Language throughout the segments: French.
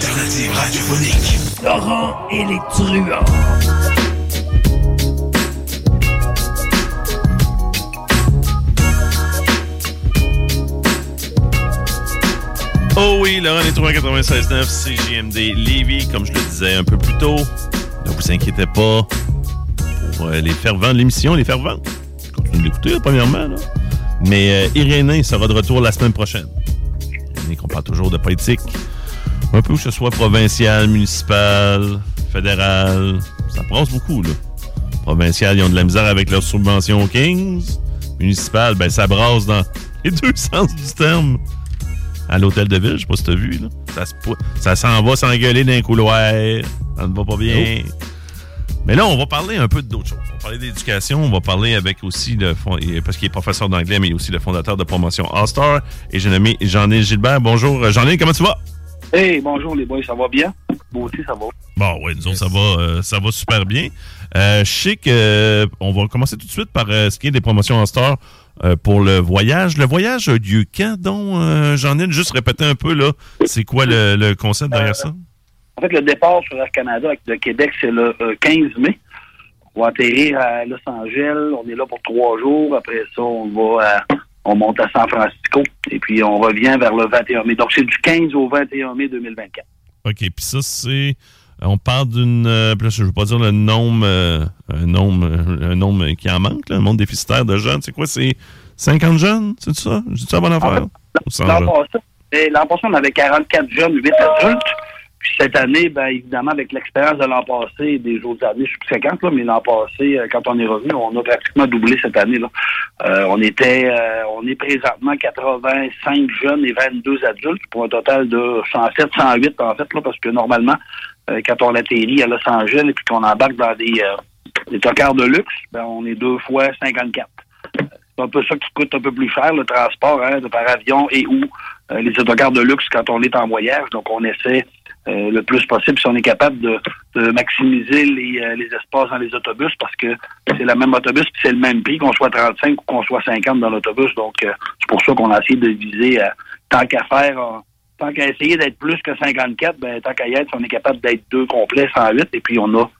L'alternative radiophonique. Laurent et les truands. Oh oui, Laurent les 396.9 CJMD Lévis, comme je le disais un peu plus tôt. Ne vous inquiétez pas pour euh, les fervents de l'émission, les fervents. Continuez de l'écouter, premièrement. Là. Mais euh, Irénée sera de retour la semaine prochaine. Irénée qu'on parle toujours de politique. Un peu que ce soit provincial, municipal, fédéral. Ça brasse beaucoup, là. Provincial, ils ont de la misère avec leurs subventions aux Kings. Municipal, ben ça brasse dans les deux sens du terme à l'hôtel de ville, je sais pas si t'as vu, là. Ça, se ça s'en va s'engueuler dans un couloir. Ça ne va pas bien. Mais là, on va parler un peu d'autres choses. On va parler d'éducation, on va parler avec aussi le fond, parce qu'il est professeur d'anglais, mais il est aussi le fondateur de promotion All-Star. Et j'ai nommé Jean-Yves Gilbert. Bonjour, Jean-Yves, comment tu vas? Hey, bonjour les boys, ça va bien? Aussi, ça va. Bon, oui, nous autres, ça va, euh, ça va super bien. Euh, je sais que euh, on va commencer tout de suite par euh, ce qui est des promotions en star euh, pour le voyage. Le voyage a lieu quand, donc, euh, j'en ai juste répété un peu, là, c'est quoi le, le concept derrière ça? En fait, le départ sur Air Canada de Québec, c'est le euh, 15 mai. On va atterrir à Los Angeles. On est là pour trois jours. Après ça, on va à- on monte à San Francisco. Et puis, on revient vers le 21 mai. Donc, c'est du 15 au 21 mai 2024. OK, puis ça, c'est... On parle d'une... euh, je ne veux pas dire le nombre, euh, un nombre, un nombre qui en manque, là, un nombre déficitaire de jeunes. C'est quoi, c'est 50 jeunes, c'est ça? Dis ça bonne affaire? Ou 100 L'an jeunes? passé, eh, l'an passé, on avait 44 jeunes, 8 adultes. Puis cette année, ben évidemment, avec l'expérience de l'an passé et des autres années, 50, là, mais l'an passé, euh, quand on est revenu, on a pratiquement doublé cette année. là. Euh, on était euh, on est présentement 85 jeunes et 22 adultes pour un total de 107, 108 en fait, là, parce que normalement, euh, quand on atterrit à Los Angeles et puis qu'on embarque dans des, euh, des tocards de luxe, ben, on est deux fois 54. C'est un peu ça qui coûte un peu plus cher, le transport hein, de par avion et ou euh, les autocars de luxe quand on est en voyage. Donc, on essaie euh, le plus possible, si on est capable de, maximiser les, euh, les espaces dans les autobus parce que c'est le même autobus puis c'est le même prix qu'on soit 35 ou qu'on soit 50 dans l'autobus. Donc, euh, c'est pour ça qu'on a essayé de viser, tant qu'à faire, tant qu'à essayer d'être plus que 54, ben, tant qu'à y être, on est capable d'être deux complets, 108, et puis on a,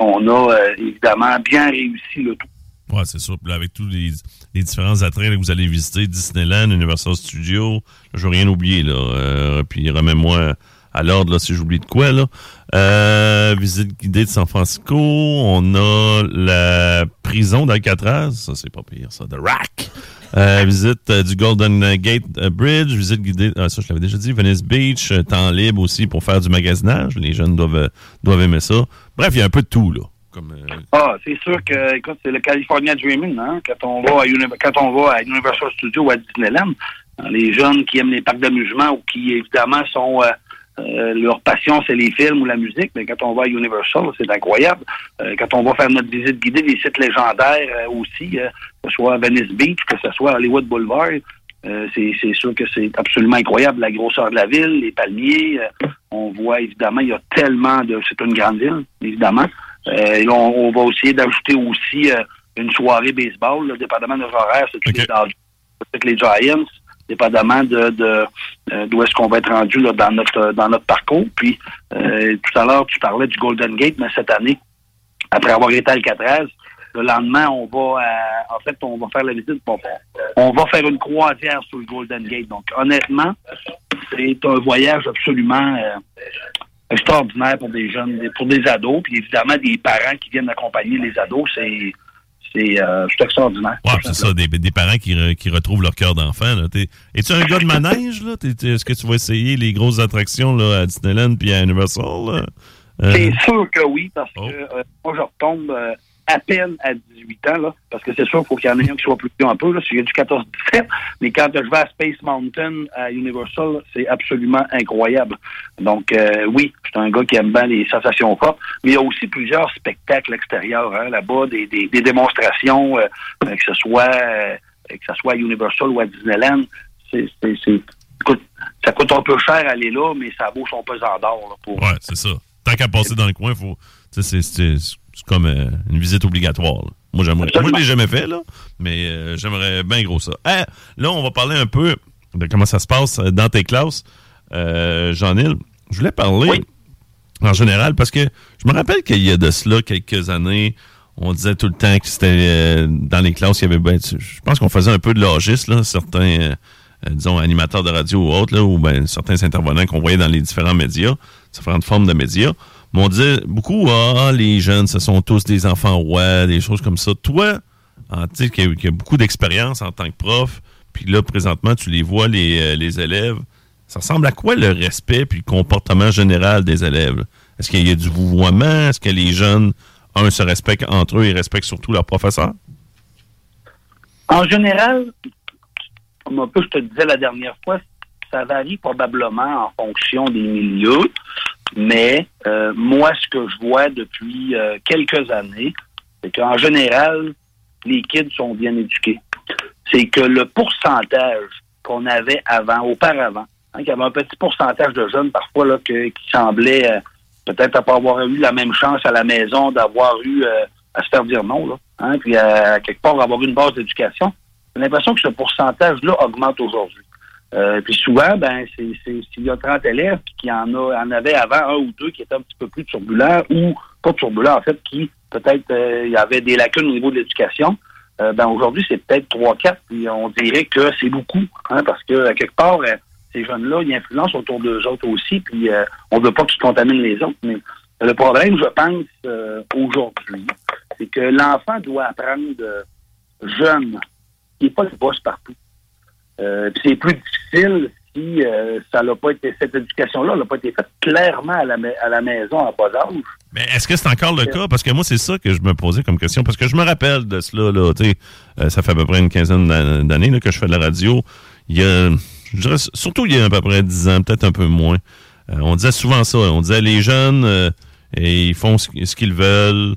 on a évidemment bien réussi le tout. Ouais, c'est sûr. Là, avec tous les, les différents attraits que vous allez visiter, Disneyland, Universal Studios, je veux rien oublier, là. Puis remets-moi à l'ordre si j'oublie de quoi, là. Euh, visite guidée de San Francisco. On a la prison d'Alcatraz. Ça, c'est pas pire, ça. The Rack. Euh, visite euh, du Golden Gate Bridge. Visite guidée, ah, ça, je l'avais déjà dit. Venice Beach. temps libre aussi pour faire du magasinage. Les jeunes doivent, doivent aimer ça. Bref, il y a un peu de tout, là. Comme, Ah, c'est sûr que, écoute, c'est le California Dreaming, hein, quand on va à, quand on va à Universal Studios ou à Disneyland. Hein, Les jeunes qui aiment les parcs d'amusement ou qui, évidemment, sont, euh, leur passion, c'est les films ou la musique, mais quand on va à Universal, c'est incroyable. Euh, quand on va faire notre visite guidée des sites légendaires euh, aussi, euh, que ce soit à Venice Beach, que ce soit à Hollywood Boulevard, euh, c'est c'est sûr que c'est absolument incroyable, la grosseur de la ville, les palmiers. euh, on voit, évidemment, il y a tellement de... C'est une grande ville, évidemment. Euh, et là, on, on va essayer d'ajouter aussi euh, une soirée baseball, là, dépendamment de nos horaires, c'est Ok. les les Giants, dépendamment de de, euh, d'où est-ce qu'on va être rendu dans notre dans notre parcours. Puis euh, tout à l'heure, tu parlais du Golden Gate, mais cette année, après avoir été à Alcatraz, le lendemain, on va en fait, on va faire la visite. On, on va faire une croisière sur le Golden Gate. Donc, honnêtement, c'est un voyage absolument euh, extraordinaire pour des jeunes, pour des ados, puis évidemment des parents qui viennent accompagner les ados, c'est c'est euh, c'est extraordinaire. C'est ça, des, des parents qui, re- qui retrouvent leur cœur d'enfant. T'es- Es-tu un gars de manège? là? Est-ce que tu vas essayer les grosses attractions là, à Disneyland puis à Universal? Euh, C'est sûr que oui, parce Oh. que euh, moi, je retombe euh, à peine à 18 ans, là, parce que c'est sûr qu'il faut qu'il y en ait un qui soit plus vieux un peu, là, si j'ai du 14-17, mais quand je vais à Space Mountain, à Universal, c'est absolument incroyable. Donc, euh, oui, je suis un gars qui aime bien les sensations fortes, mais il y a aussi plusieurs spectacles extérieurs, hein, là-bas, des, des, des démonstrations, euh, euh, que ce soit euh, que ce soit à Universal ou à Disneyland, c'est, c'est, c'est- écoute, ça coûte un peu cher aller là, mais ça vaut son pesant d'or là, pour, Ouais, c'est ça. Tant qu'à passer dans le coin, faut. c'est- c'est comme euh, une visite obligatoire. là. Moi, j'aimerais. Moi, je l'ai jamais fait, là, mais euh, j'aimerais bien gros ça. Hein, là, on va parler un peu de comment ça se passe euh, dans tes classes. Euh, Jean-Nil, je voulais parler Oui. en général parce que je me rappelle qu'il y a de cela quelques années, on disait tout le temps que c'était euh, dans les classes, il y avait. ben, je pense qu'on faisait un peu de logiste, là, certains. disons, animateurs de radio ou autres, là, ou ben, certains intervenants qu'on voyait dans les différents médias, différentes formes de médias. On beaucoup, ah, les jeunes, ce sont tous des enfants rois, des choses comme ça. Toi, en- tu sais, qui a, beaucoup d'expérience en tant que prof, puis là, présentement, tu les vois, les, euh, les élèves. Ça ressemble à quoi le respect puis le comportement général des élèves? Est-ce qu'il y a du vouvoiement? Est-ce que les jeunes, un, se respectent entre eux et respectent surtout leurs professeurs? En général, comme un peu je te disais la dernière fois, ça varie probablement en fonction des milieux, mais euh, moi, ce que je vois depuis euh, quelques années, c'est qu'en général, les kids sont bien éduqués. C'est que le pourcentage qu'on avait avant, auparavant, hein, qu'il y avait un petit pourcentage de jeunes parfois là, qui semblaient euh, peut-être pas avoir eu la même chance à la maison d'avoir eu euh, à se faire dire non, là, hein, puis à, quelque part avoir une base d'éducation. J'ai l'impression que ce pourcentage-là augmente aujourd'hui. Euh, puis souvent, ben, c'est, s'il y a 30 élèves puis qu'il y en a, en avait avant un ou deux qui étaient un petit peu plus turbulents ou pas turbulents, en fait, qui peut-être euh, il y avait des lacunes au niveau de l'éducation, euh, ben aujourd'hui, c'est peut-être 3-4, puis on dirait que c'est beaucoup, hein, parce que à quelque part, euh, ces jeunes-là, ils influencent autour d'eux autres aussi, puis euh, on ne veut pas qu'ils contaminent les autres, mais le problème, je pense, euh, aujourd'hui, c'est que l'enfant doit apprendre jeune, qui n'est pas le boss partout. Euh, puis c'est plus difficile si euh, ça n'a pas été cette éducation-là n'a pas été faite clairement à la, ma- à la maison en bas âge. Mais est-ce que c'est encore le cas? Parce que moi, c'est ça que je me posais comme question. Parce que je me rappelle de cela, là, tu sais, euh, ça fait à peu près une quinzaine d'an- d'années que je fais de la radio. Il y a, je dirais, surtout il y a à peu près dix ans, peut-être un peu moins. Euh, on disait souvent ça. On disait les jeunes, euh, et ils font ce, qu'ils veulent.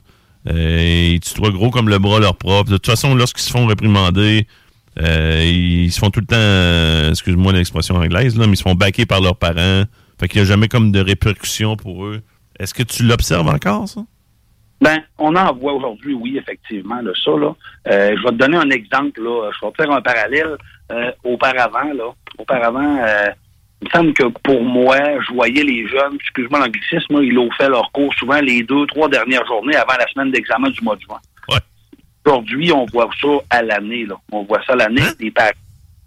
Euh, ils tutoient gros comme le bras leur propre. De toute façon, lorsqu'ils se font réprimander, euh, ils se font tout le temps, euh, excuse-moi l'expression anglaise, là, mais ils se font baquer par leurs parents. Fait qu'il n'y a jamais comme de répercussions pour eux. Est-ce que tu l'observes encore, ça? Ben, on en voit aujourd'hui, oui, effectivement, là, ça, là. Euh, je vais te donner un exemple, là. Je vais te faire un parallèle. Euh, auparavant, là, auparavant, euh, il me semble que pour moi, je voyais les jeunes, excuse-moi l'anglicisme, ils ont fait leur cours souvent les deux, trois dernières journées avant la semaine d'examen du mois de juin. Aujourd'hui, on voit ça à l'année, là. On voit ça à l'année, des parents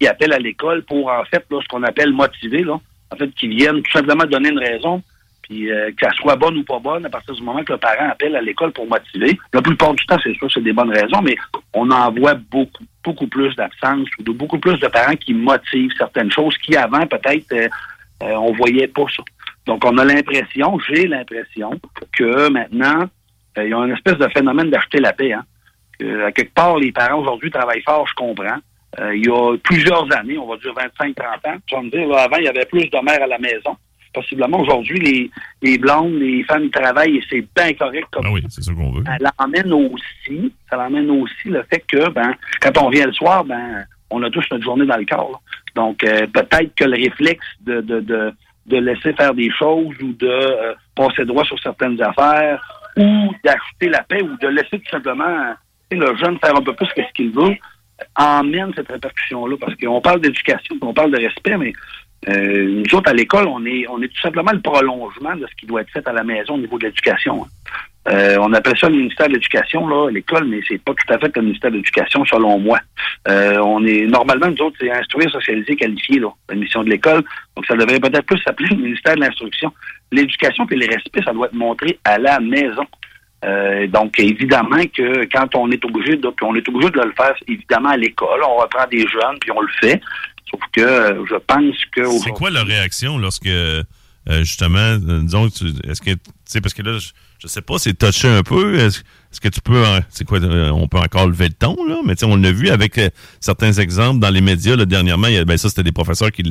qui appellent à l'école pour, en fait, là, ce qu'on appelle motiver, là. En fait, qui viennent tout simplement donner une raison puis euh, qu'elle soit bonne ou pas bonne, à partir du moment que le parent appelle à l'école pour motiver, la plupart du temps, c'est sûr, c'est des bonnes raisons, mais on en voit beaucoup, beaucoup plus d'absence ou de beaucoup plus de parents qui motivent certaines choses qui, avant, peut-être, euh, euh, on voyait pas ça. Donc, on a l'impression, j'ai l'impression, que maintenant, euh, il y a une espèce de phénomène d'acheter la paix. Hein? Que, à quelque part, les parents aujourd'hui travaillent fort, je comprends. Euh, il y a plusieurs années, on va dire 25-30 ans, tu vas me dire, là, avant, il y avait plus de mères à la maison possiblement. Aujourd'hui, les, les blondes, les femmes travaillent et c'est bien correct comme Ah oui, c'est ça qu'on veut. ça l'emmène aussi, ça l'emmène aussi le fait que ben, quand on vient le soir, ben, on a tous notre journée dans le corps. là. Donc, euh, peut-être que le réflexe de, de, de, de laisser faire des choses ou de euh, passer droit sur certaines affaires ou d'acheter la paix ou de laisser tout simplement le jeune faire un peu plus que ce qu'il veut emmène cette répercussion-là. Parce qu'on parle d'éducation, on parle de respect, mais euh, nous autres, à l'école, on est, on est tout simplement le prolongement de ce qui doit être fait à la maison au niveau de l'éducation. hein. Euh, on appelle ça le ministère de l'Éducation, là, l'école, mais c'est pas tout à fait le ministère de l'Éducation, selon moi. Euh, on est normalement, nous autres, c'est instruire, socialiser, qualifier, là, la mission de l'école. Donc, ça devrait peut-être plus s'appeler le ministère de l'Instruction. L'éducation puis le respect, ça doit être montré à la maison. Euh, donc, évidemment que quand on est obligé de, puis on est obligé de le faire, évidemment, à l'école, on reprend des jeunes, puis on le fait. Sauf que euh, je pense que... C'est quoi leur réaction lorsque, euh, justement, disons, est-ce que, tu sais, parce que là, je, je sais pas, c'est touché un peu. Est-ce que tu peux, c'est quoi, on peut encore lever le ton, là, mais tu sais, on l'a vu avec certains exemples dans les médias, là, dernièrement, il y a- ben ça, c'était des professeurs qui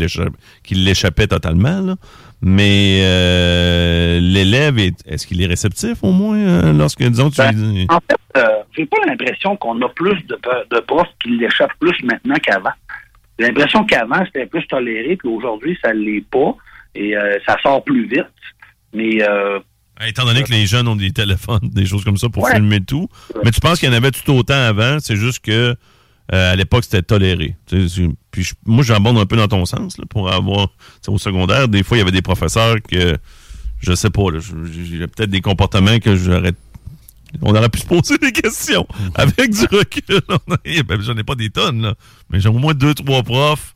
l'échappaient totalement, là. Mais euh, l'élève, est- est-ce qu'il est réceptif au moins euh, lorsque, disons, tu Ben, En fait, euh, j'ai pas l'impression qu'on a plus de, de profs qui l'échappent plus maintenant qu'avant. J'ai l'impression qu'avant, c'était plus toléré, puis aujourd'hui, ça l'est pas. Et euh, ça sort plus vite. Mais euh, Étant donné que les jeunes ont des téléphones, des choses comme ça pour Ouais. filmer tout. Mais tu penses qu'il y en avait tout autant avant, c'est juste que euh, à l'époque, c'était toléré. Tu sais, c'est- Puis je- moi, j'abonde un peu dans ton sens là, pour avoir. Au secondaire, des fois, il y avait des professeurs que je sais pas, j'ai peut-être des comportements que j'aurais. On aurait pu se poser des questions avec du recul. ben, J'en ai pas des tonnes, là. Mais j'ai au moins deux, trois profs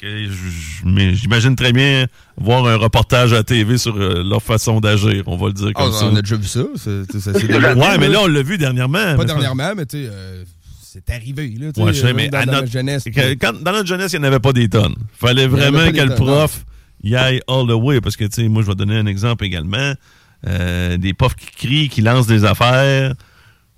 que j'imagine très bien voir un reportage à la TV sur euh, leur façon d'agir, on va le dire Ah, comme ça. on a déjà vu ça. ça Ouais, mais là. là, on l'a vu dernièrement. Pas Mais- dernièrement, mais tu sais, euh, c'est arrivé. Là, Ouais, sais, mais dans, à dans notre- jeunesse. que- quand- dans notre jeunesse, il n'y en avait pas des tonnes. fallait vraiment que le prof y aille all the way. Parce que, tu sais, moi, je vais donner un exemple également. Euh, des profs qui crient, qui lancent des affaires.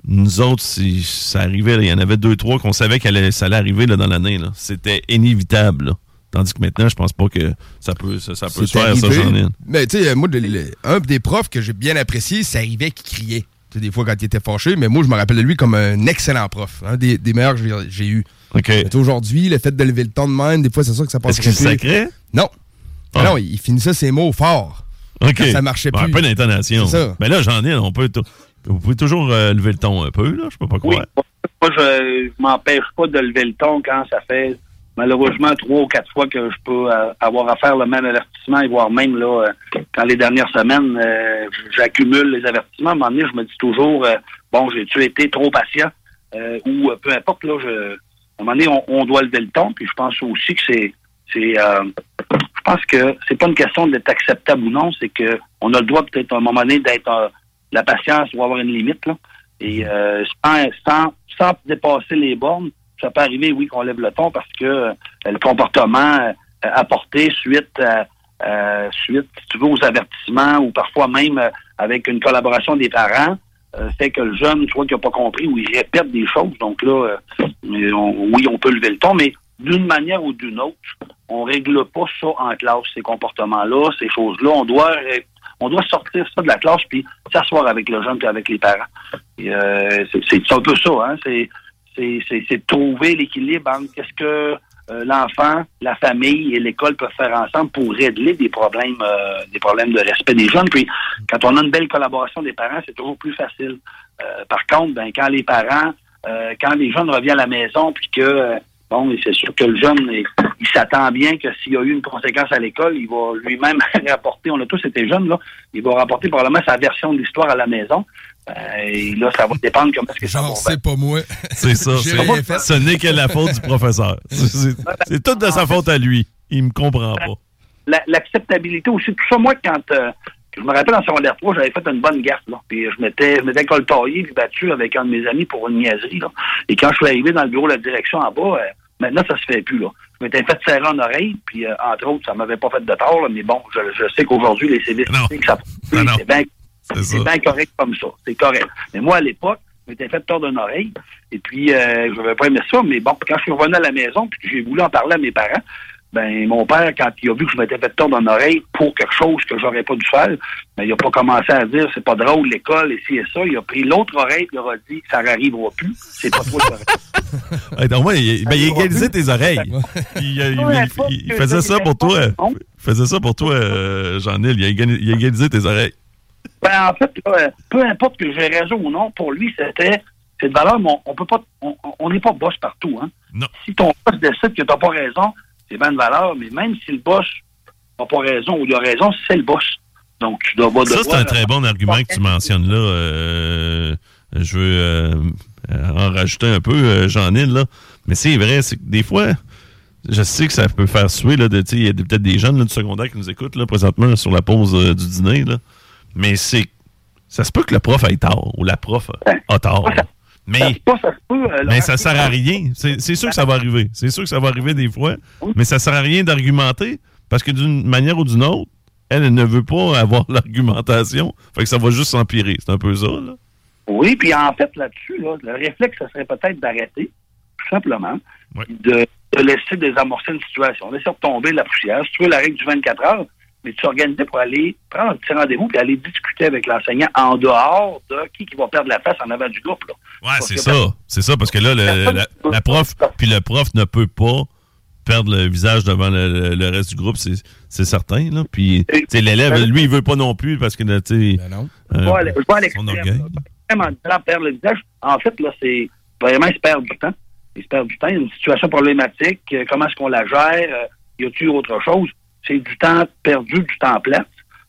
Nous autres, si ça arrivait, il y en avait deux, trois qu'on savait que ça allait arriver là, dans l'année. C'était inévitable. là. Tandis que maintenant, je pense pas que ça peut, ça, ça peut se faire, ça, arrivé. j'en ai. Mais tu sais, moi, le- le- un des profs que j'ai bien apprécié, ça arrivait qu'il criait. Tu sais, des fois, quand il était fâché, mais moi, je me rappelle de lui comme un excellent prof. Un des, des meilleurs que j'ai- eu. OK. Mais tu sais, aujourd'hui, le fait de lever le ton de même, des fois, c'est sûr que ça passe Est-ce que c'est sacré? Non. Ah. Non, il finissait ses mots fort. OK. Quand ça marchait Ouais, plus. Un peu d'intonation. C'est ça. Mais là, j'en ai. On peut vous pouvez toujours euh, lever le ton un peu, là. Je peux pas oui, croire. moi, je, je m'empêche pas de lever le ton quand ça fait malheureusement trois ou quatre fois que je peux euh, avoir à faire le même avertissement et voire même là, euh, quand les dernières semaines, euh, j'accumule les avertissements. À un moment donné, je me dis toujours, euh, bon, j'ai-tu été trop patient? Euh, ou euh, peu importe, là, je, à un moment donné, on, doit lever le ton. Puis je pense aussi que c'est, c'est, euh, je pense que c'est pas une question d'être acceptable ou non, c'est que on a le droit peut-être à un moment donné d'être, euh, la patience doit avoir une limite là. Et euh, sans, sans dépasser les bornes, ça peut arriver, oui, qu'on lève le ton parce que euh, le comportement euh, apporté suite euh, suite, si tu veux, aux avertissements ou parfois même avec une collaboration des parents, fait que le jeune, soit qu'il n'a pas compris ou il répète des choses. Donc là, oui, on peut lever le ton, mais d'une manière ou d'une autre, on règle pas ça en classe, ces comportements-là, ces choses-là. On doit on doit sortir ça de la classe puis s'asseoir avec le jeune puis avec les parents. C'est- un peu ça, hein. C'est de trouver l'équilibre entre qu'est-ce que euh, l'enfant, la famille et l'école peuvent faire ensemble pour régler des problèmes euh, des problèmes de respect des jeunes. Puis quand on a une belle collaboration des parents, c'est toujours plus facile. Euh, par contre, ben, quand les parents, euh, quand les jeunes reviennent à la maison, puis que euh, bon, c'est sûr que le jeune, il, il s'attend bien que s'il y a eu une conséquence à l'école, il va lui-même rapporter, on a tous été jeunes, là, il va rapporter probablement sa version de l'histoire à la maison. Et là, ça va dépendre comment est-ce que ça va. Genre, c'est pas moi. C'est ça. Fait. Ce n'est que la faute du professeur. C'est- C'est c'est tout de sa faute à lui. Il me comprend pas. la- l'acceptabilité aussi. Tout ça, moi, quand euh, je me rappelle en secondaire 3, j'avais fait une bonne gaffe, là. Puis je m'étais, je m'étais coltaillé puis battu avec un de mes amis pour une niaiserie, là. Et quand je suis arrivé dans le bureau de la direction en bas, euh, maintenant, ça se fait plus, là. Je m'étais fait serrer en oreille, puis euh, entre autres, ça m'avait pas fait de tort, là, mais bon, je, je sais qu'aujourd'hui, les que ça Non, non. c'est bien C'est bien correct comme ça. C'est correct. Mais moi, à l'époque, je m'étais fait tort d'une oreille. Et puis, euh, je n'avais pas aimé ça. Mais bon, quand je suis revenu à la maison, puis que j'ai voulu en parler à mes parents, ben mon père, quand il a vu que je m'étais fait tort d'une oreille pour quelque chose que j'aurais pas dû faire, ben, il a pas commencé à dire c'est pas drôle l'école et ci et ça. Il a pris l'autre oreille et il leur a dit ça n'arrivera plus. C'est pas toi qui Ouais, donc, moi, il, ben, il égalisait tes oreilles. Il, faisait ça pour toi. Il faisait ça pour toi, euh, Jean-Nil. Il, a égali- il a égalisé tes oreilles. Ben, en fait, là, euh, peu importe que j'ai raison ou non, pour lui, c'était c'est de valeur, mais on, peut pas, on- on n'est pas boss partout. Hein. Non. Si ton boss décide que tu n'as pas raison, c'est bien de valeur, mais même si le boss n'a pas raison ou il a raison, c'est le boss. Donc, tu dois Ça, c'est un très bon argument que tu mentionnes là. Euh, je veux euh, en rajouter un peu, euh, Jean-Nil, là. Mais c'est vrai, c'est que des fois, je sais que ça peut faire suer, il y a peut-être des jeunes là, du secondaire qui nous écoutent, là, présentement, sur la pause euh, du dîner, là. Mais c'est... Ça se peut que le prof ait tort, ou la prof a tort. Mais... Ça, ça, peut, euh, Mais ça sert à rien. C'est sûr que ça va arriver. C'est sûr que ça va arriver des fois. Mais ça sert à rien d'argumenter parce que d'une manière ou d'une autre, elle, elle ne veut pas avoir l'argumentation. Fait que ça va juste s'empirer. C'est un peu ça, là. Oui, puis en fait, là-dessus, là, le réflexe, ça serait peut-être d'arrêter, tout simplement, de, de laisser désamorcer une situation, laisser retomber la poussière. Si tu veux la règle du 24 heures, mais tu t'organiser pour aller prendre un petit rendez-vous puis aller discuter avec l'enseignant en dehors de qui, qui va perdre la face en avant du groupe. Là. Ouais, c'est ça. C'est ça, parce que là, le- la, la prof, puis le prof ne peut pas perdre le visage devant le, le- le reste du groupe, c'est c'est certain. Là. Puis, l'élève, lui, il veut pas non plus parce que, là, tu sais, Ben non. Je euh, à- son orgueil. là. En perdre le visage. En fait, là, c'est vraiment, il se perd du temps. Il se perd du temps. Il y a une situation problématique. euh, comment est-ce qu'on la gère? Euh, y a-t-il autre chose? C'est du temps perdu, du temps plat.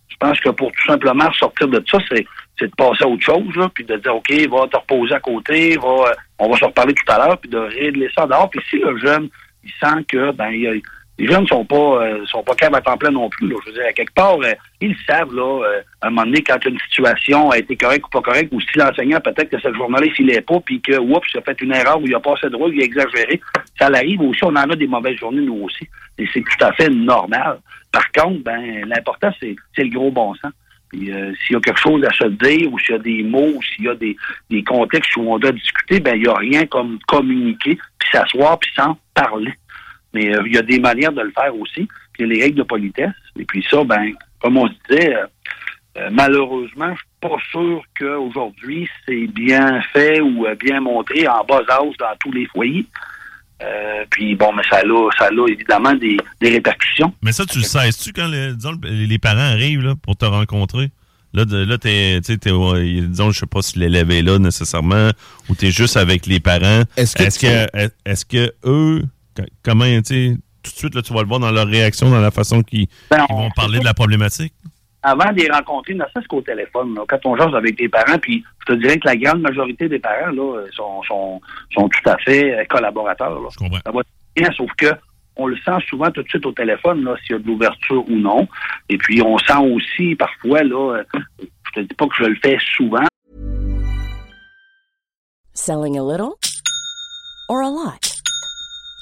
Je pense que pour tout simplement sortir de ça, c'est c'est de passer à autre chose, là, puis de dire, OK, va te reposer à côté, va, euh, on va se reparler tout à l'heure, puis de régler ça dehors. Puis si le jeune, il sent que, ben, il a- les jeunes sont pas euh, sont pas capables à temps plein non plus. Là. Je veux dire, à quelque part, euh, ils savent, là, euh, à un moment donné, quand une situation a été correcte ou pas correcte, ou si l'enseignant, peut-être que cette journée-là, il filait pas, puis que, oups, il a fait une erreur, ou il a passé rôle, il a exagéré. Ça l'arrive aussi, on en a des mauvaises journées, nous aussi. Et c'est tout à fait normal. Par contre, ben, l'important, c'est c'est le gros bon sens. Euh, s'il y a quelque chose à se dire, ou s'il y a des mots, ou s'il y a des, des contextes où on doit discuter, ben, il n'y a rien comme communiquer, puis s'asseoir, puis s'en parler. Mais euh, il y a des manières de le faire aussi. Puis il y a les règles de politesse. Et puis ça, ben, comme on se disait, euh, euh, malheureusement, je suis pas sûr qu'aujourd'hui, c'est bien fait ou euh, bien montré en bas âge dans tous les foyers. Euh, puis bon, mais ça a, ça a évidemment des, des répercussions. Mais ça, tu le sais-tu quand le- disons, le- les parents arrivent là, pour te rencontrer? Là, de, là t'es, tu sais, disons, je sais pas si l'élève est là nécessairement, ou t'es juste avec les parents. Est-ce que est-ce tu- que, est-ce que eux, comment, tu sais, tout de suite, là, tu vas le voir dans leur réaction, dans la façon qu'ils Ben, vont parler de la problématique? avant de les rencontrer, ne serait-ce qu'au téléphone, là, quand on jase avec tes parents, puis je te dirais que la grande majorité des parents là, sont, sont, sont tout à fait euh, collaborateurs. Là. Je comprends. Ça va bien, sauf que on le sent souvent tout de suite au téléphone, là, s'il y a de l'ouverture ou non. Et puis on sent aussi parfois, là, euh, je te dis pas que je le fais souvent, Selling a little or a lot?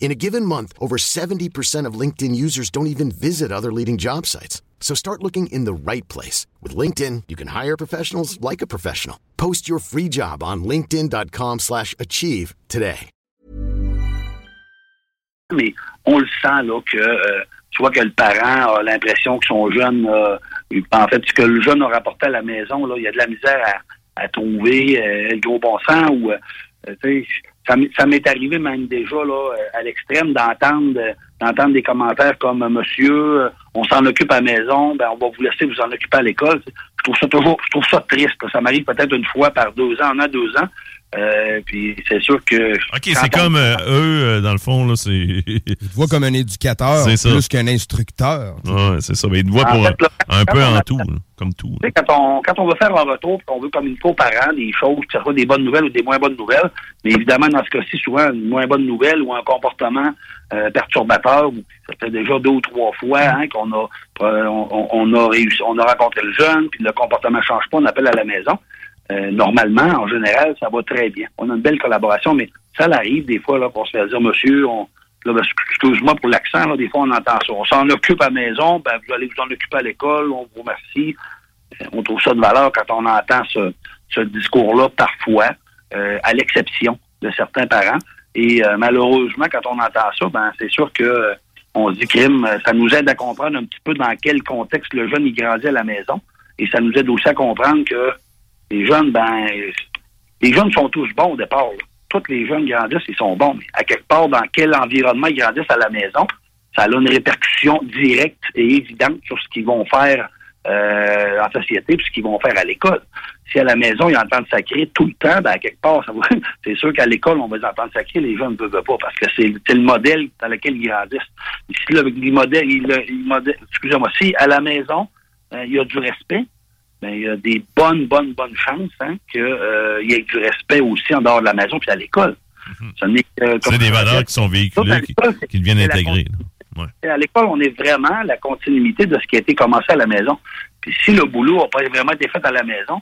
In a given month, over 70% of LinkedIn users don't even visit other leading job sites. So start looking in the right place. With LinkedIn, you can hire professionals like a professional. Post your free job on linkedin.com slash achieve today. mais on le sent là que euh, tu vois que le parent a l'impression que son jeune euh, en fait ce que le jeune a rapporté à la maison là il y a de la misère à, à trouver euh, le gros bon sens ou euh, euh tu sais ça, m'est- arrivé même déjà là euh, à l'extrême d'entendre euh, d'entendre des commentaires comme monsieur euh, on s'en occupe à la maison ben on va vous laisser vous en occuper à l'école. Je trouve ça toujours je trouve ça triste. Ça m'arrive peut-être une fois par deux ans en a deux ans Euh, puis c'est sûr que. OK, c'est comme euh, eux, euh, dans le fond, là, c'est. Ils te voient comme un éducateur C'est ça. plus qu'un instructeur. Ouais, c'est ça. Mais ils te voient En pour fait, là, un peu en a- tout, là, comme tout. Tu sais, quand on, quand on veut faire un retour, puis qu'on veut communiquer aux parents des choses, que ce soit des bonnes nouvelles ou des moins bonnes nouvelles, mais évidemment, dans ce cas-ci, souvent, une moins bonne nouvelle ou un comportement euh, perturbateur, ou ça fait déjà deux ou trois fois hein, qu'on a, euh, on, on a réussi, on a rencontré le jeune, puis le comportement change pas, on appelle à la maison. Euh, normalement, en général, ça va très bien. On a une belle collaboration, mais ça arrive des fois là, qu'on se fait dire, monsieur, on, là, ben, excuse-moi pour l'accent, là, des fois on entend ça. On s'en occupe à la maison, ben, vous allez vous en occuper à l'école, on vous remercie. Euh, On trouve ça de valeur quand on entend ce, ce discours-là parfois, euh, à l'exception de certains parents. Et euh, malheureusement, quand on entend ça, ben c'est sûr que euh, on se dit crime, euh, ça nous aide à comprendre un petit peu dans quel contexte le jeune il grandit à la maison. Et ça nous aide aussi à comprendre que les jeunes, ben les jeunes sont tous bons au départ. là. Tous les jeunes grandissent, ils sont bons. Mais à quelque part, dans quel environnement ils grandissent à la maison, ça a une répercussion directe et évidente sur ce qu'ils vont faire euh, en société puis ce qu'ils vont faire à l'école. Si à la maison, ils entendent sacrer tout le temps, ben à quelque part, ça va- c'est sûr qu'à l'école, on va les entendre sacrer, les jeunes ne peuvent pas parce que c'est le modèle dans lequel ils grandissent. Si excusez-moi, si à la maison, euh, il y a du respect, ben, il y a des bonnes, bonnes, bonnes chances hein, qu'il y ait du respect aussi en dehors de la maison puis à l'école. Comme Mhm. C'est des valeurs qui sont véhiculées, qui, deviennent intégrées. Ouais. À l'école, on est vraiment la continuité de ce qui a été commencé à la maison. Puis si le boulot n'a pas vraiment été fait à la maison,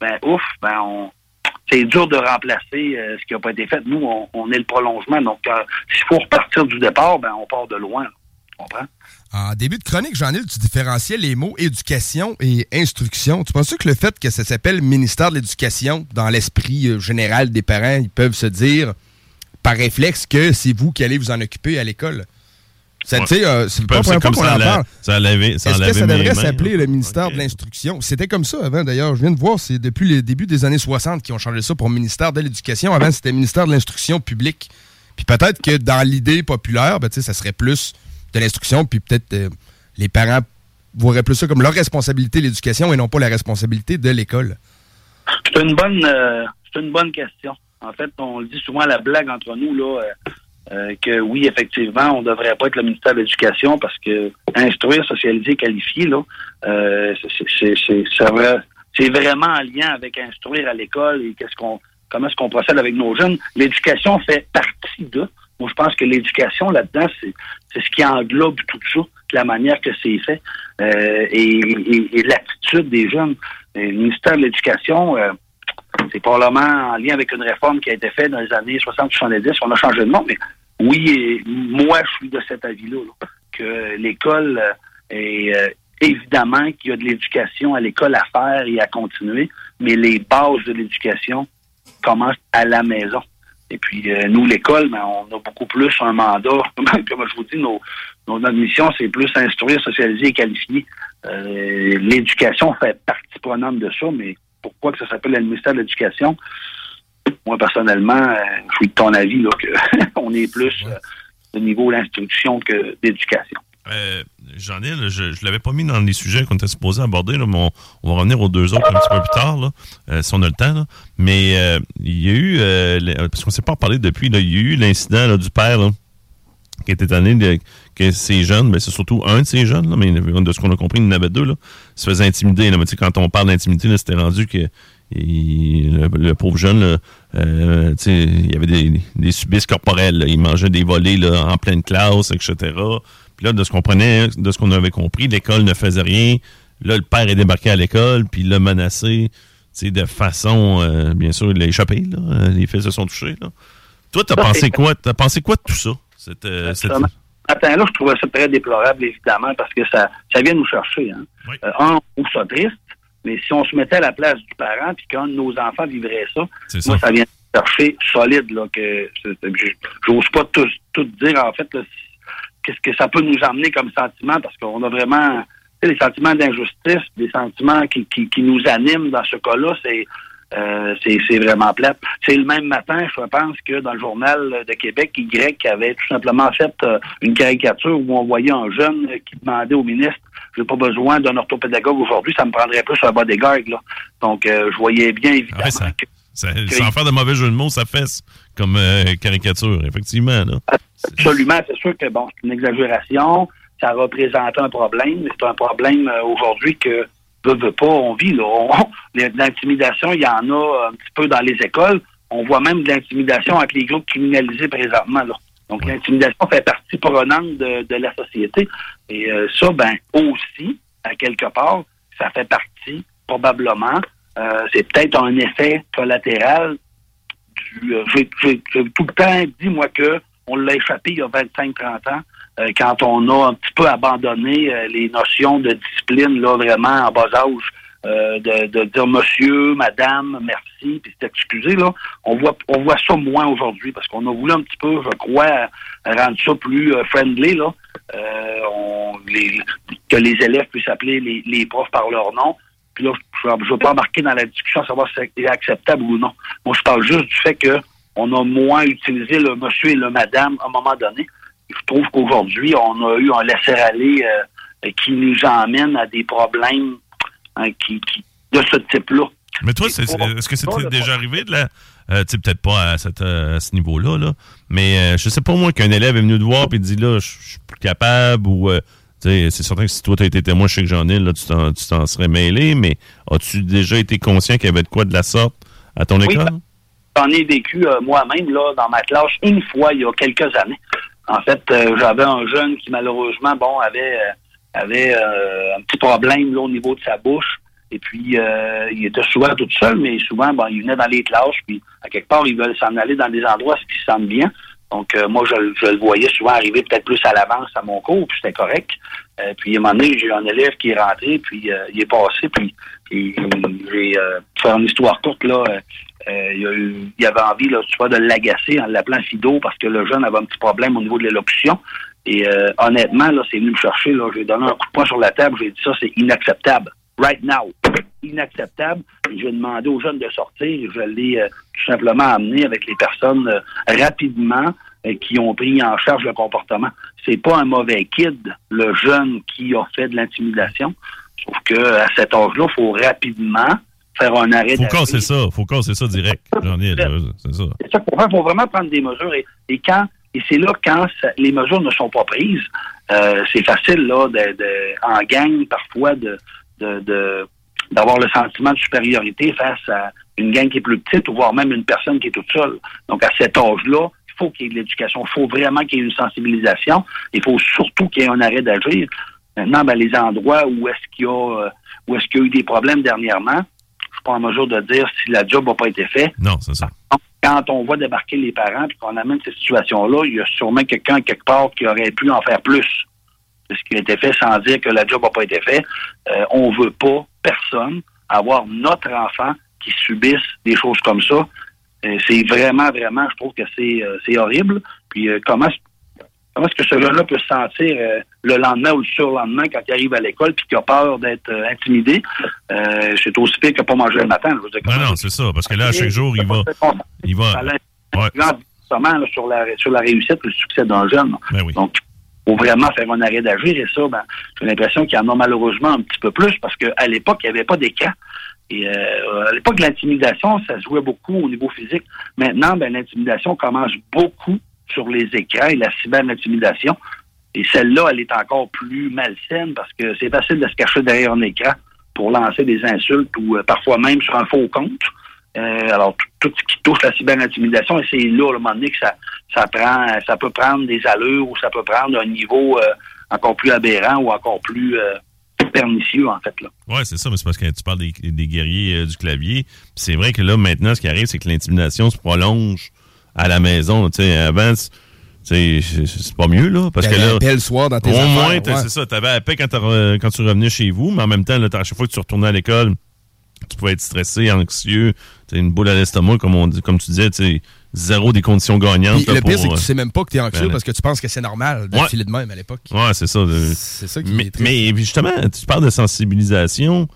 ben ouf, ben on c'est dur de remplacer euh, ce qui n'a pas été fait. Nous, on, on est le prolongement. Donc, euh, s'il faut repartir du départ, ben on part de loin. Comprends? En début de chronique, Jean-Yves, tu différenciais les mots éducation et instruction. Tu penses que le fait que ça s'appelle ministère de l'Éducation, dans l'esprit euh, général des parents, ils peuvent se dire par réflexe que c'est vous qui allez vous en occuper à l'école? Ça, Ouais. tu sais, euh, c'est pas la qu'on en parle. Est-ce que ça devrait s'appeler le ministère de l'Instruction? C'était comme ça avant, d'ailleurs. Je viens de voir, c'est depuis le début des années 60 qu'ils ont changé ça pour ministère de l'Éducation. Avant, c'était ministère de l'Instruction publique. Puis peut-être que dans l'idée populaire, ben, tu sais, ça serait plus de l'instruction, puis peut-être euh, les parents voiraient plus ça comme leur responsabilité, l'éducation, et non pas la responsabilité de l'école. C'est une bonne euh, c'est une bonne question. En fait, on le dit souvent à la blague entre nous là euh, que oui, effectivement, on devrait pas être le ministère de l'Éducation parce que instruire, socialiser, qualifier, là, c'est- c'est c'est- c'est vraiment en lien avec instruire à l'école et qu'est-ce qu'on comment est-ce qu'on procède avec nos jeunes. L'éducation fait partie de. Moi, je pense que l'éducation là-dedans, c'est ce qui englobe tout ça, la manière que c'est fait euh, et, et- et l'attitude des jeunes. Le ministère de l'Éducation, euh, c'est probablement en lien avec une réforme qui a été faite dans les années 60-70. On a changé de nom, mais oui, moi, je suis de cet avis-là, là, que l'école euh, est euh, évidemment qu'il y a de l'éducation à l'école à faire et à continuer, mais les bases de l'éducation commencent à la maison. Et puis, euh, nous, l'école, ben, on a beaucoup plus un mandat. Comme je vous dis, nos, nos, notre mission, c'est plus instruire, socialiser et qualifier. Euh, L'éducation fait partie prenante de ça, mais pourquoi que ça s'appelle le ministère de l'Éducation? Moi, personnellement, euh, je suis de ton avis là, qu'on est plus euh, au niveau de l'instruction que d'éducation. Euh, J'en ai, je ne l'avais pas mis dans les sujets qu'on était supposé aborder, mais on, va revenir aux deux autres un petit peu plus tard, euh, si on a le temps. Mais euh, il y a eu, parce qu'on ne s'est pas parlé depuis, il y a eu l'incident du père qui était étonné de, que ces jeunes, ben, c'est surtout un de ces jeunes, mais de ce qu'on a compris, il y en avait deux, se faisait intimider. Quand on parle d'intimidité, là, c'était rendu que le, pauvre jeune, il y avait des, des subisses corporelles. Il mangeait des volets en pleine classe, etc. Puis là, de ce qu'on prenait, de ce qu'on avait compris, l'école ne faisait rien. Là, le père est débarqué à l'école, puis il l'a menacé, de façon, euh, bien sûr, il l'a échappé. Là. Les faits se sont touchés. Là. Toi, t'as pensé quoi? T'as pensé quoi de tout ça? Cette, euh, cette- Vraiment. Matin-là, je trouvais ça très déplorable, évidemment, parce que ça, ça vient nous chercher. Hein. Oui. Euh, un, on trouve ça triste, mais si on se mettait à la place du parent puis qu'un de nos enfants vivrait ça, moi, ça vient nous chercher solide. Là, que J'ose pas tout, tout dire, en fait, là, qu'est-ce que ça peut nous emmener comme sentiment, parce qu'on a vraiment les sentiments d'injustice, des sentiments qui, qui, qui nous animent dans ce cas-là, c'est euh, c'est vraiment plate. C'est le même matin, je pense, que dans le journal de Québec, Y avait tout simplement fait euh, une caricature où on voyait un jeune qui demandait au ministre j'ai pas besoin d'un orthopédagogue aujourd'hui, ça me prendrait plus un bodyguard. Là. Donc, euh, je voyais bien évidemment Ah ouais, ça- que sans faire de mauvais jeu de mots, ça fesse comme euh, caricature, effectivement. Là. Absolument, c'est sûr que bon, c'est une exagération, ça représente un problème, mais c'est un problème euh, aujourd'hui que veut, veut pas, on vit. L'intimidation, il y en a un petit peu dans les écoles. On voit même de l'intimidation avec les groupes criminalisés présentement. Là. Donc, l'intimidation fait partie prenante de, de la société. Et euh, ça, ben, aussi, à quelque part, ça fait partie, probablement, euh, c'est peut-être un effet collatéral du. Euh, tout le temps dit, moi, que on l'a échappé il y a 25-30 ans, euh, quand on a un petit peu abandonné les notions de discipline, là, vraiment en bas âge. De, dire monsieur, madame, merci, puis s'excuser, là, on voit on voit ça moins aujourd'hui parce qu'on a voulu un petit peu, je crois, rendre ça plus friendly, là. Que les élèves puissent appeler les profs par leur nom. Puis là, je ne veux pas embarquer dans la discussion, savoir si c'est acceptable ou non. Moi, je parle juste du fait que on a moins utilisé le monsieur et le madame à un moment donné. Je trouve qu'aujourd'hui, on a eu un laisser-aller euh, qui nous emmène à des problèmes hein, qui, qui, de ce type-là. Mais toi, est-ce que c'était déjà arrivé de la. Euh, tu sais, peut-être pas à, cette, euh, à ce niveau-là, là, mais euh, je sais pas moi qu'un élève est venu te voir et dit là, je suis plus capable ou. C'est certain que si toi tu as été témoin, je sais que j'en ai, là, tu t'en, tu t'en serais mêlé, mais as-tu déjà été conscient qu'il y avait de quoi de la sorte à ton école? ben, J'en ai vécu euh, moi-même là dans ma classe une fois il y a quelques années. En fait, euh, j'avais un jeune qui malheureusement bon avait euh, avait un petit problème là, au niveau de sa bouche. Et puis il était souvent tout seul, mais souvent bon, il venait dans les classes, puis à quelque part ils veulent s'en aller dans des endroits où ils se sentent bien. Donc euh, moi je, je le voyais souvent arriver peut-être plus à l'avance à mon cours, puis c'était correct. Euh, puis à un moment donné, j'ai eu un élève qui est rentré, puis euh, il est passé, puis j'ai euh, faire une histoire courte là. euh, euh, il, a il avait envie, là, tu vois, de l'agacer en l'appelant Fido parce que le jeune avait un petit problème au niveau de l'élocution. Et honnêtement, là, c'est venu me chercher. Là, j'ai donné un coup de poing sur la table. J'ai dit ça, c'est inacceptable. Right now. Inacceptable. J'ai demandé aux jeunes de sortir. Je l'ai euh, tout simplement amené avec les personnes euh, rapidement euh, qui ont pris en charge le comportement. C'est pas un mauvais kid, le jeune qui a fait de l'intimidation. Sauf que à cet âge-là, il faut rapidement faire un arrêt Faut casser ça, faut casser ça direct. J'en ai, c'est ça. C'est ça faut faut vraiment prendre des mesures. Et, et quand et c'est là quand ça- les mesures ne sont pas prises, c'est facile là de, de- en gang parfois de de- de- d'avoir le sentiment de supériorité face à une gang qui est plus petite ou voire même une personne qui est toute seule. Donc à cet âge-là, il faut qu'il y ait de l'éducation. Il faut vraiment qu'il y ait une sensibilisation. Il faut surtout qu'il y ait un arrêt d'agir. Maintenant, ben, les endroits où est-ce qu'il y a euh, où est-ce qu'il y a eu des problèmes dernièrement, je suis pas en mesure de dire si la job n'a pas été faite. Non, c'est ça. Quand on voit débarquer les parents et qu'on amène ces situations-là, il y a sûrement quelqu'un quelque part qui aurait pu en faire plus ce qui a été fait sans dire que la job n'a pas été faite. Euh, on veut pas, personne, avoir notre enfant qui subisse des choses comme ça. Euh, c'est vraiment, vraiment, je trouve que c'est euh, c'est horrible. Puis euh, comment comment est-ce que ce jeune-là peut se sentir le lendemain ou le surlendemain quand il arrive à l'école puis qu'il a peur d'être intimidé? Euh, c'est aussi pire que pas manger le matin. Je veux dire, Non, non, c'est ça, parce que là, à chaque jour, il va. Il va. Ouais. là, sur, la, sur la réussite le succès d'un jeune. Ben oui. Donc, vraiment faire un arrêt d'agir et ça, ben, j'ai l'impression qu'il y en a malheureusement un petit peu plus parce qu'à l'époque, il n'y avait pas d'écran. Et euh, à l'époque, l'intimidation, ça se jouait beaucoup au niveau physique. Maintenant, ben, l'intimidation commence beaucoup sur les écrans et la cyber-intimidation. Et celle-là, elle est encore plus malsaine parce que c'est facile de se cacher derrière un écran pour lancer des insultes ou euh, parfois même sur un faux compte. Euh, alors, tout, tout ce qui touche la cyber-intimidation, et c'est là, à un moment donné, que ça, ça prend, ça peut prendre des allures ou ça peut prendre un niveau euh, encore plus aberrant ou encore plus euh, pernicieux, en fait. Là. Ouais, c'est ça, mais c'est parce que tu parles des, des guerriers euh, du clavier. Puis C'est vrai que là, maintenant, ce qui arrive, c'est que l'intimidation se prolonge à la maison. Tu sais, avant, c'est- pas mieux, là. Parce que là. la paix le soir dans tes Au moins, ouais. c'est ça. T'avais la paix quand, quand tu revenais chez vous, mais en même temps, là, à chaque fois que tu retournais à l'école, tu pouvais être stressé, anxieux, t'as une boule à l'estomac, comme on dit, comme tu disais, tu zéro des conditions gagnantes. Puis le pire, c'est que euh, tu sais même pas que t'es anxieux ben, parce que tu penses que c'est normal de Ouais. filer de même à l'époque. Ouais, c'est ça. de- C'est ça qui mais, est mais justement, tu parles de sensibilisation.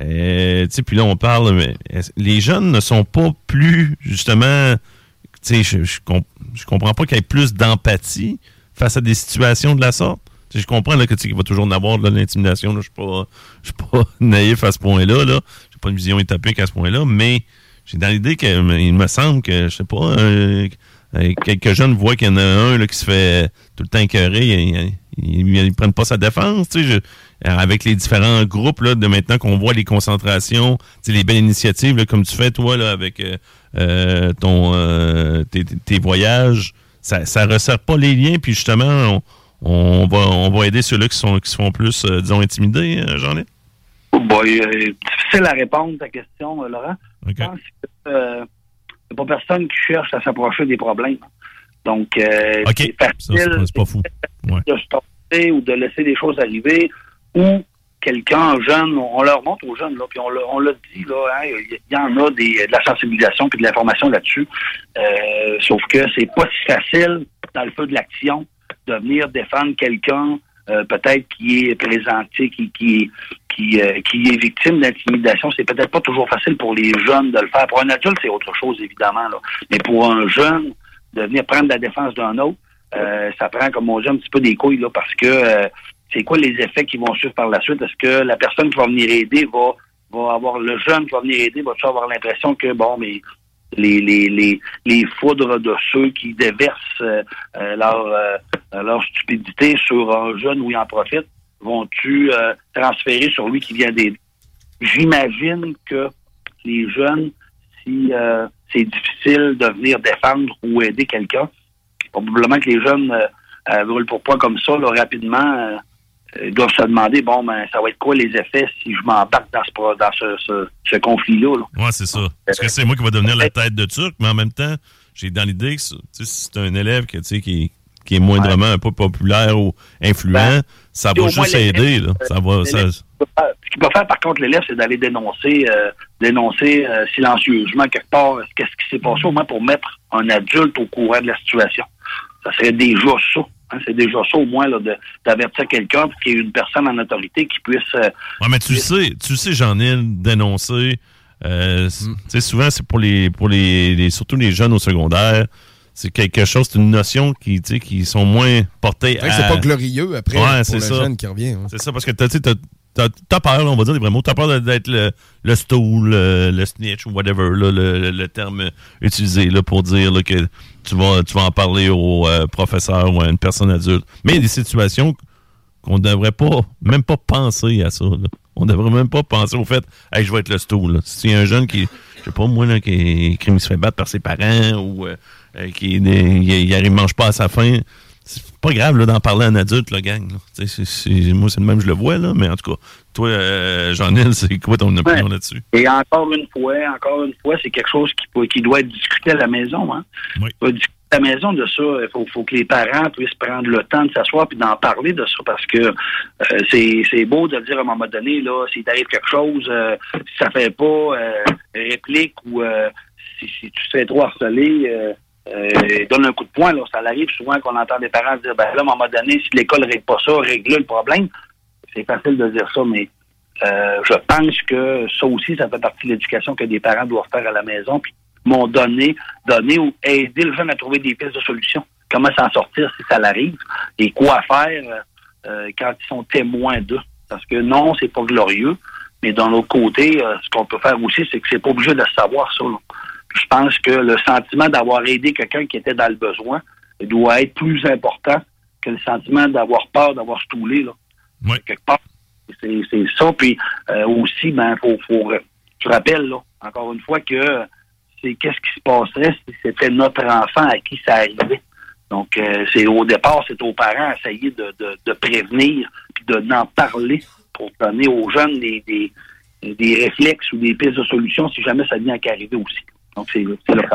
euh, tu puis là, on parle. mais les jeunes ne sont pas plus, justement. Tu je, je, comp- je comprends pas qu'il y ait plus d'empathie face à des situations de la sorte. Tu je comprends là, que tu qu'il va toujours en avoir de l'intimidation. Je suis pas, je suis pas naïf à ce point-là. Là. Pas une vision utopique à ce point-là, mais j'ai dans l'idée qu'il me semble que, je sais pas, quelques jeunes voient qu'il y en a un là, qui se fait tout le temps écœurer, ils, ils, prennent pas sa défense, tu sais, avec les différents groupes là, de maintenant qu'on voit les concentrations, les belles initiatives comme tu fais toi là, avec ton tes, voyages, ça ça resserre pas les liens puis justement on, va on va aider ceux-là qui qui se font plus disons intimidés, Bon, difficile à répondre à ta question, Laurent. Je pense que euh, n'y a pas personne qui cherche à s'approcher des problèmes. Donc, euh, c'est facile pas fou. de stopper ou de laisser des choses arriver ou quelqu'un jeune, on leur montre aux jeunes, là, puis on, on l'a dit, là, hein, il y, en a des, de la sensibilisation puis de l'information là-dessus. Euh, sauf que c'est pas si facile, dans le feu de l'action, de venir défendre quelqu'un euh, peut-être qui est présenté, qui, qui, qui, euh, qui est victime d'intimidation. C'est peut-être pas toujours facile pour les jeunes de le faire. Pour un adulte, c'est autre chose, évidemment. Là. Mais pour un jeune, de venir prendre la défense d'un autre, euh, ça prend, comme on dit, un petit peu des couilles, là, parce que c'est quoi les effets qui vont suivre par la suite? Est-ce que la personne qui va venir aider va, va avoir, le jeune qui va venir aider va avoir l'impression que, bon, mais les, les, les, les foudres de ceux qui déversent euh, euh, leur, euh, leur stupidité sur un jeune où il en profite, vont-tu transférer sur lui qui vient d'aider? J'imagine que les jeunes, si c'est difficile de venir défendre ou aider quelqu'un, probablement que les jeunes brûlent pour point comme ça, rapidement, ils euh, doivent se demander, bon, ben, ça va être quoi les effets si je m'embarque dans ce, dans ce, ce, conflit-là. Là? Oui, c'est ça. Est-ce que c'est moi qui va devenir la tête de Turc, mais en même temps, j'ai dans l'idée que si c'est un élève qui, qui, qui est moindrement un peu populaire ou influent, ben, ça va juste aider. Là. Ça va, ça... Ce qu'il peut faire, par contre, l'élève, c'est d'aller dénoncer, euh, dénoncer euh, silencieusement quelque part qu'est-ce qui s'est passé, au moins pour mettre un adulte au courant de la situation. Ça serait déjà ça. Hein, c'est déjà ça au moins d'avertir quelqu'un pour qu'il y ait une personne en autorité qui puisse. Euh, oui, mais tu sais, tu sais, j'en ai dénoncé. Euh, mm. Tu sais, souvent c'est pour les pour les, surtout les jeunes au secondaire. C'est quelque chose, c'est une notion qui, tu sais, qui sont moins portés à. C'est pas glorieux après ouais, pour le jeune qui revient. C'est ça, parce que tu sais, t'as peur, on va dire les vrais mots, t'as peur d'être le, le stool, le, snitch ou whatever, le, terme utilisé là, pour dire que tu vas, tu vas en parler au euh, professeur ou à une personne adulte. Mais il y a des situations qu'on ne devrait pas, même pas penser à ça. Là. On devrait même pas penser au fait, hey, je vais être le stool. Si y a un jeune qui, je sais pas, moi, là, qui, qui se fait battre par ses parents ou euh, euh, qui il, mange pas à sa faim, c'est pas grave d'en parler à un adulte, la gang. moi, c'est le même, je le vois, là, mais en tout cas, toi, euh, Jean-Yves, c'est quoi ton opinion là-dessus? Et encore une fois, encore une fois, c'est quelque chose qui, qui doit être discuté à la maison. Hein? Oui. discuter à la maison de ça. Il faut, que les parents puissent prendre le temps de s'asseoir et d'en parler de ça parce que euh, c'est beau de dire à un moment donné, là, s'il t'arrive quelque chose, euh, si ça fait pas euh, réplique ou si, si, tu te fais trop harceler, euh, donne un coup de poing. Là. Ça arrive souvent qu'on entend des parents dire ben là, à un moment donné, si l'école ne pas ça, règle le problème. C'est facile de dire ça, mais euh, je pense que ça aussi, ça fait partie de l'éducation que des parents doivent faire à la maison, puis m'ont donné, donné ou aider le jeune à trouver des pistes de solution. Comment s'en sortir si ça l'arrive et quoi faire euh, quand ils sont témoins d'eux. Parce que non, c'est pas glorieux, mais d'un autre côté, ce qu'on peut faire aussi, c'est que c'est pas obligé de savoir ça. Là je pense que le sentiment d'avoir aidé quelqu'un qui était dans le besoin doit être plus important que le sentiment d'avoir peur d'avoir stoulé. Là. Oui. Quelque part, c'est, ça. Puis euh, aussi, ben, faut, faut, je rappelle, là, encore une fois, que c'est qu'est-ce qui se passerait si c'était notre enfant à qui ça arrivait? Donc, euh, c'est au départ, c'est aux parents d'essayer de, de, de, prévenir puis de n'en parler pour donner aux jeunes des, des, des réflexes ou des pistes de solution si jamais ça vient à arriver aussi. Donc, c'est là que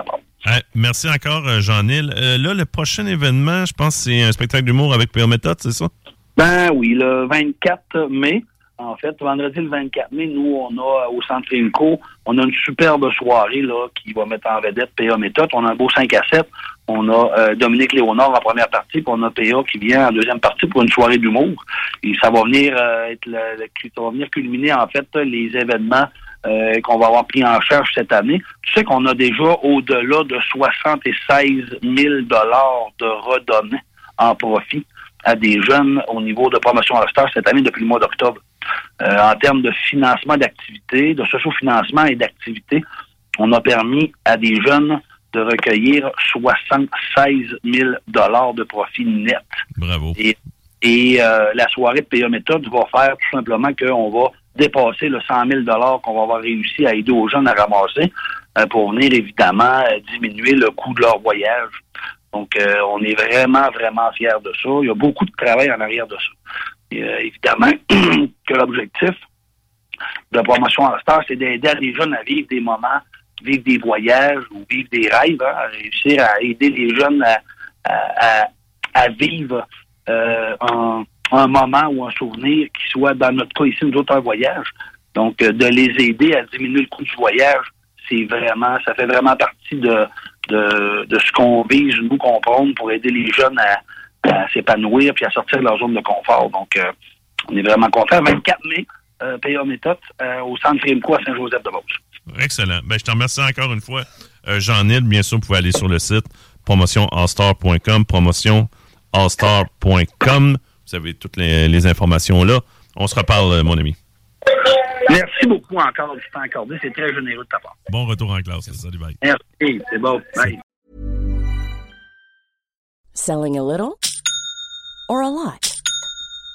merci encore, euh, Jean-Nil. Euh, là, le prochain événement, je pense c'est un spectacle d'humour avec Pierre Méthode, c'est ça? Ben oui, le 24 mai. En fait, vendredi le 24 mai, nous, on a au Centre Inco, on a une superbe soirée là qui va mettre en vedette PA Méthode. On a un beau 5 à 7. On a euh, Dominique Léonard en première partie, puis on a PA qui vient en deuxième partie pour une soirée d'humour. Et ça va venir être ça va venir culminer en fait les événements euh, qu'on va avoir pris en charge cette année. Tu sais qu'on a déjà au-delà de 76 000 dollars de redonnés en profit à des jeunes au niveau de promotion à star cette année depuis le mois d'octobre. Euh, en termes de financement d'activités, de socio-financement et d'activités, on a permis à des jeunes de recueillir 76 000 de profit net. Bravo. Et, et euh, la soirée de PA Méthode va faire tout simplement qu'on va dépasser le 100 000 qu'on va avoir réussi à aider aux jeunes à ramasser euh, pour venir évidemment euh, diminuer le coût de leur voyage. Donc, euh, on est vraiment, vraiment fiers de ça. Il y a beaucoup de travail en arrière de ça. Évidemment que l'objectif de promotion en star, c'est d'aider les jeunes à vivre des moments, vivre des voyages ou vivre des rêves, hein, à réussir à aider les jeunes à, à, à, à vivre euh, un, un, moment ou un souvenir qui soit, dans notre cas ici, nous autres, un voyage. Donc, euh, de les aider à diminuer le coût du voyage, c'est vraiment, ça fait vraiment partie de, de, ce qu'on vise, nous, comprendre pour aider les jeunes à, s'épanouir puis à sortir de leur zone de confort. Donc, euh, on est vraiment content. 24 mai, euh, PA Méthode, euh, au centre Frimco à Saint-Joseph-de-Beauce. Excellent. Ben, je te remercie encore une fois. Jean-Nil, bien sûr, vous pouvez aller sur le site promotionallstar.com, promotionallstar.com. Vous avez toutes les, les, informations là. On se reparle, euh, mon ami. Merci beaucoup encore du temps accordé. C'est très généreux de ta part. Bon retour en classe. Salut, bye. Merci. C'est bon. Bye. Selling a little or a lot?